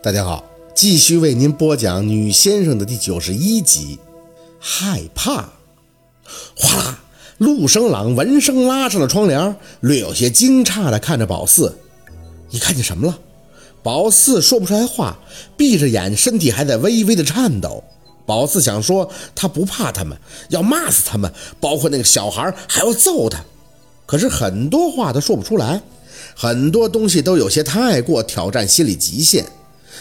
大家好，继续为您播讲《女先生》的第九十一集。害怕，哗啦！陆生朗闻声拉上了窗帘，略有些惊诧地看着宝四：“你看见什么了？”宝四说不出来话，闭着眼，身体还在微微的颤抖。宝四想说他不怕他们，要骂死他们，包括那个小孩，还要揍他，可是很多话都说不出来，很多东西都有些太过挑战心理极限。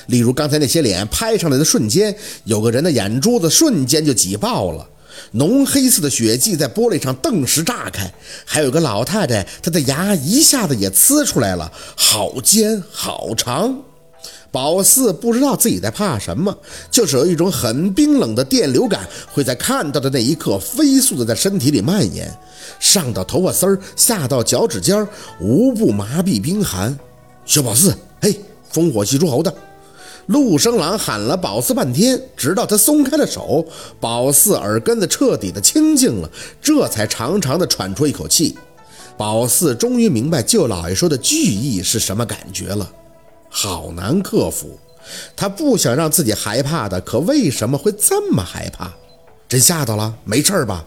例如刚才那些脸拍上来的瞬间，有个人的眼珠子瞬间就挤爆了，浓黑色的血迹在玻璃上顿时炸开，还有个老太太，她的牙一下子也呲出来了，好尖好长。宝四不知道自己在怕什么，就是有一种很冰冷的电流感会在看到的那一刻飞速的在身体里蔓延，上到头发丝儿，下到脚趾尖儿，无不麻痹冰寒。小宝四，嘿，烽火戏诸侯的。陆生郎喊了宝四半天，直到他松开了手，宝四耳根子彻底的清静了，这才长长的喘出一口气。宝四终于明白舅老爷说的惧意是什么感觉了，好难克服。他不想让自己害怕的，可为什么会这么害怕？真吓到了？没事吧？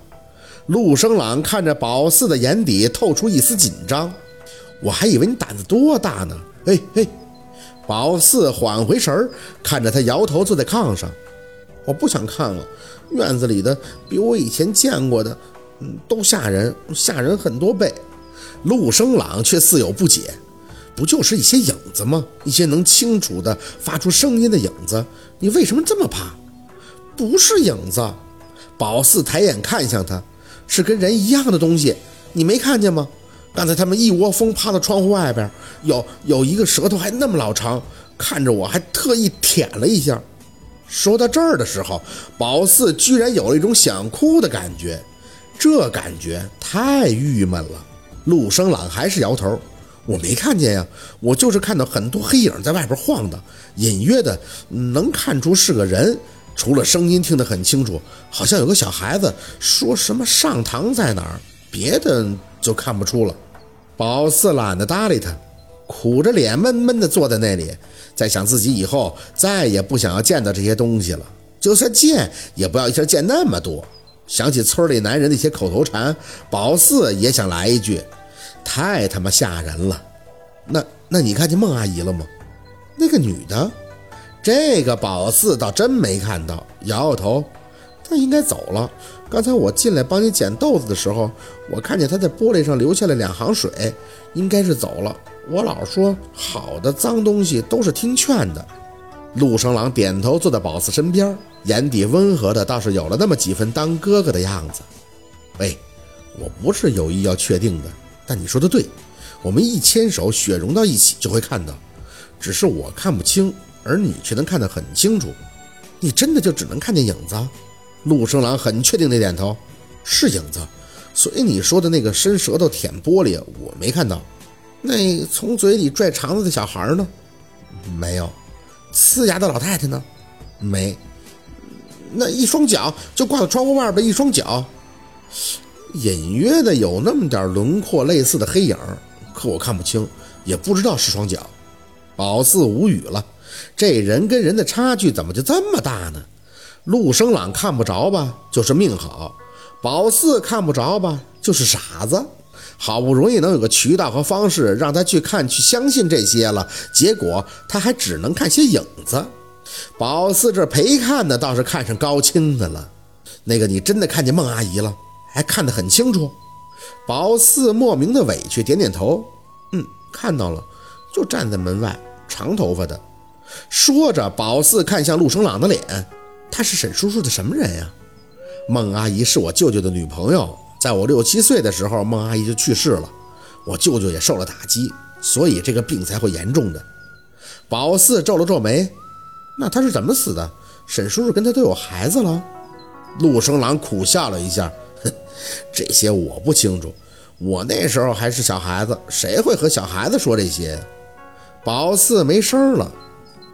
陆生朗看着宝四的眼底透出一丝紧张，我还以为你胆子多大呢。嘿嘿。宝四缓回神儿，看着他摇头，坐在炕上。我不想看了，院子里的比我以前见过的，嗯，都吓人，吓人很多倍。陆生朗却似有不解，不就是一些影子吗？一些能清楚的发出声音的影子，你为什么这么怕？不是影子。宝四抬眼看向他，是跟人一样的东西，你没看见吗？刚才他们一窝蜂趴到窗户外边，有有一个舌头还那么老长，看着我还特意舔了一下。说到这儿的时候，宝四居然有了一种想哭的感觉，这感觉太郁闷了。陆生朗还是摇头，我没看见呀，我就是看到很多黑影在外边晃荡，隐约的能看出是个人，除了声音听得很清楚，好像有个小孩子说什么上堂在哪儿，别的。就看不出了。宝四懒得搭理他，苦着脸闷闷地坐在那里，在想自己以后再也不想要见到这些东西了。就算见，也不要一下见那么多。想起村里男人那些口头禅，宝四也想来一句：“太他妈吓人了。”那那你看见孟阿姨了吗？那个女的，这个宝四倒真没看到，摇摇头。他应该走了。刚才我进来帮你捡豆子的时候，我看见他在玻璃上留下了两行水，应该是走了。我老说好的脏东西都是听劝的。陆生郎点头，坐在宝四身边，眼底温和的倒是有了那么几分当哥哥的样子。喂，我不是有意要确定的，但你说的对，我们一牵手，血融到一起就会看到。只是我看不清，而你却能看得很清楚。你真的就只能看见影子？陆生郎很确定的点头，是影子。所以你说的那个伸舌头舔玻璃，我没看到。那从嘴里拽肠子的小孩呢？没有。呲牙的老太太呢？没。那一双脚就挂在窗户外边，一双脚，隐约的有那么点轮廓类似的黑影，可我看不清，也不知道是双脚。宝四无语了，这人跟人的差距怎么就这么大呢？陆生朗看不着吧，就是命好；宝四看不着吧，就是傻子。好不容易能有个渠道和方式让他去看、去相信这些了，结果他还只能看些影子。宝四这陪看的倒是看上高清的了。那个，你真的看见孟阿姨了，还看得很清楚。宝四莫名的委屈，点点头，嗯，看到了，就站在门外，长头发的。说着，宝四看向陆生朗的脸。他是沈叔叔的什么人呀？孟阿姨是我舅舅的女朋友，在我六七岁的时候，孟阿姨就去世了，我舅舅也受了打击，所以这个病才会严重的。宝四皱了皱眉，那他是怎么死的？沈叔叔跟他都有孩子了。陆生郎苦笑了一下，哼，这些我不清楚，我那时候还是小孩子，谁会和小孩子说这些？宝四没声了。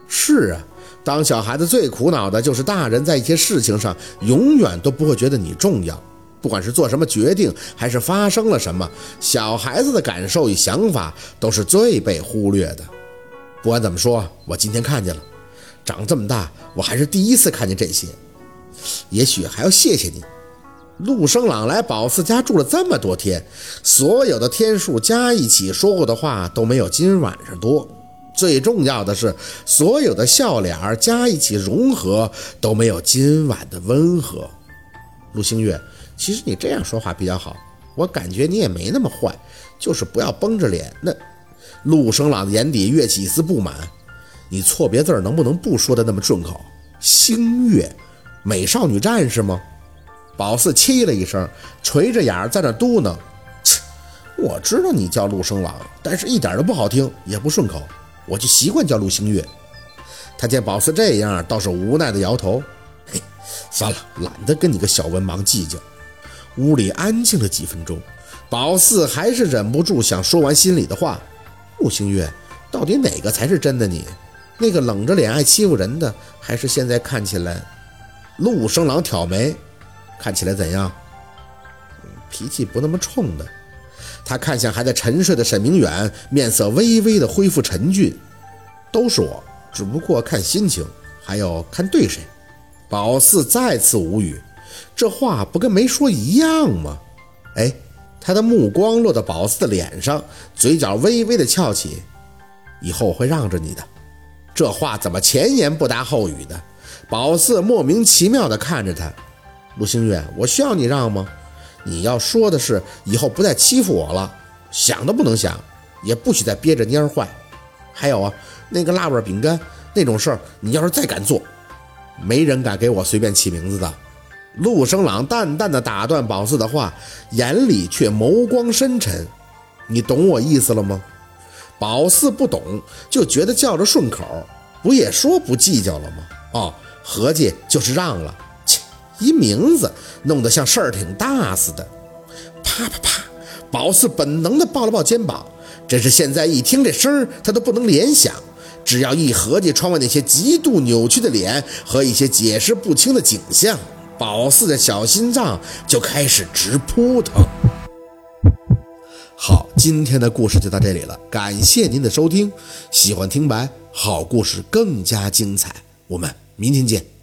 是啊。当小孩子最苦恼的就是大人在一些事情上永远都不会觉得你重要，不管是做什么决定还是发生了什么，小孩子的感受与想法都是最被忽略的。不管怎么说，我今天看见了，长这么大，我还是第一次看见这些。也许还要谢谢你。陆生朗来宝四家住了这么多天，所有的天数加一起说过的话都没有今晚上多。最重要的是，所有的笑脸儿加一起融合都没有今晚的温和。陆星月，其实你这样说话比较好，我感觉你也没那么坏，就是不要绷着脸。那陆生朗的眼底跃起一丝不满，你错别字能不能不说的那么顺口？星月，美少女战士吗？宝四气了一声，垂着眼在那嘟囔：“切，我知道你叫陆生朗，但是一点都不好听，也不顺口，我就习惯叫陆星月。”他见宝四这样，倒是无奈的摇头：“嘿，算了，懒得跟你个小文盲计较。”屋里安静了几分钟，宝四还是忍不住想说完心里的话：“陆星月，到底哪个才是真的你？那个冷着脸爱欺负人的，还是现在看起来……”陆生郎挑眉。看起来怎样？脾气不那么冲的。他看向还在沉睡的沈明远，面色微微的恢复沉峻。都是我，只不过看心情，还要看对谁。宝四再次无语，这话不跟没说一样吗？哎，他的目光落到宝四的脸上，嘴角微微的翘起。以后我会让着你的。这话怎么前言不搭后语的？宝四莫名其妙的看着他。陆星月，我需要你让吗？你要说的是以后不再欺负我了，想都不能想，也不许再憋着蔫坏。还有啊，那个辣味饼干那种事儿，你要是再敢做，没人敢给我随便起名字的。陆生朗淡淡的打断宝四的话，眼里却眸光深沉。你懂我意思了吗？宝四不懂，就觉得叫着顺口，不也说不计较了吗？哦，合计就是让了。一名字弄得像事儿挺大似的，啪啪啪！宝四本能的抱了抱肩膀，真是现在一听这声儿，他都不能联想。只要一合计窗外那些极度扭曲的脸和一些解释不清的景象，宝四的小心脏就开始直扑腾。好，今天的故事就到这里了，感谢您的收听。喜欢听白，好故事更加精彩，我们明天见。